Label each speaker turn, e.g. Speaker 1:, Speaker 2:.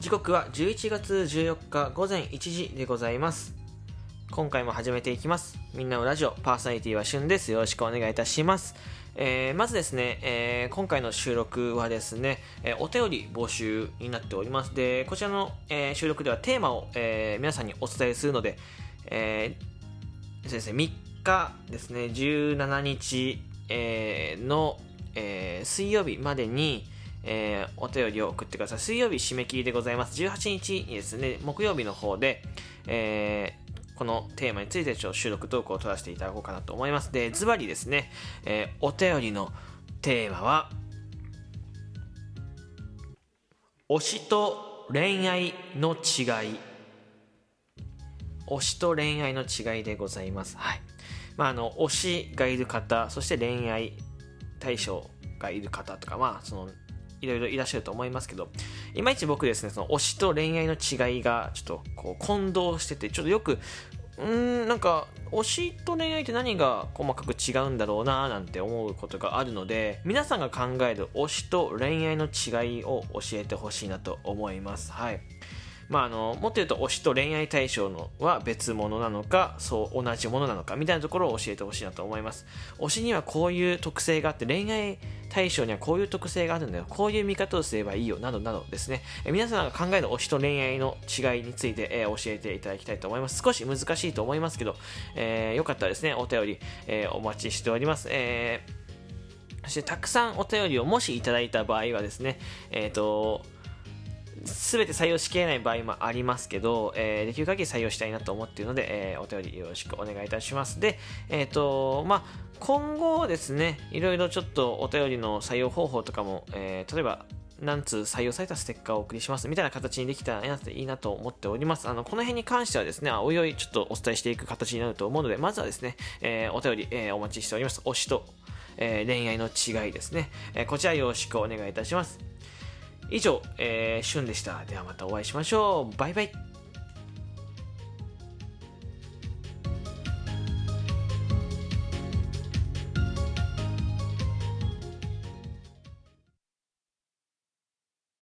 Speaker 1: 時刻は11月14日午前1時でございます。今回も始めていきます。みんなのラジオパーソナリティはしゅんです。よろしくお願いいたします。えー、まずですね、えー、今回の収録はですね、えー、お便り募集になっております。で、こちらの、え収録ではテーマを、え皆さんにお伝えするので、えー、ですね、3日ですね、17日、えの、え水曜日までに、えー、お便りを送ってください。水曜日締め切りでございます。18日にですね、木曜日の方で、えー、このテーマについてちょっと収録トークを取らせていただこうかなと思います。で、ズバリですね、えー、お便りのテーマは、推しと恋愛の違い。推しと恋愛の違いでございます。はい。まあ、あの、推しがいる方、そして恋愛対象がいる方とか、まあ、その、いろいろいらっしゃると思いますけど、いまいち僕ですね、その推しと恋愛の違いがちょっとこう混同してて、ちょっとよく、うーん、なんか、推しと恋愛って何が細かく違うんだろうななんて思うことがあるので、皆さんが考える推しと恋愛の違いを教えてほしいなと思います。はい。まあ、あのもっと言うと推しと恋愛対象のは別物なのかそう同じものなのかみたいなところを教えてほしいなと思います。推しにはこういう特性があって恋愛対象にはこういう特性があるんだよ。こういう見方をすればいいよ。などなどですね。え皆さんが考える推しと恋愛の違いについて、えー、教えていただきたいと思います。少し難しいと思いますけど、えー、よかったらですねお便り、えー、お待ちしております、えー、そしてたくさんお便りをもしいただいた場合はですねえっ、ー、と全て採用しきれない場合もありますけど、えー、できる限り採用したいなと思っているので、えー、お便りよろしくお願いいたします。で、えっ、ー、と、まあ、今後ですね、いろいろちょっとお便りの採用方法とかも、えー、例えば、何通採用されたステッカーをお送りしますみたいな形にできたらいいなと思っております。あの、この辺に関してはですね、おいおいちょっとお伝えしていく形になると思うので、まずはですね、えー、お便り、えー、お待ちしております。推しと、えー、恋愛の違いですね、えこちらよろしくお願いいたします。以上、えー、旬でした。ではまたお会いしましょう。バイバイ。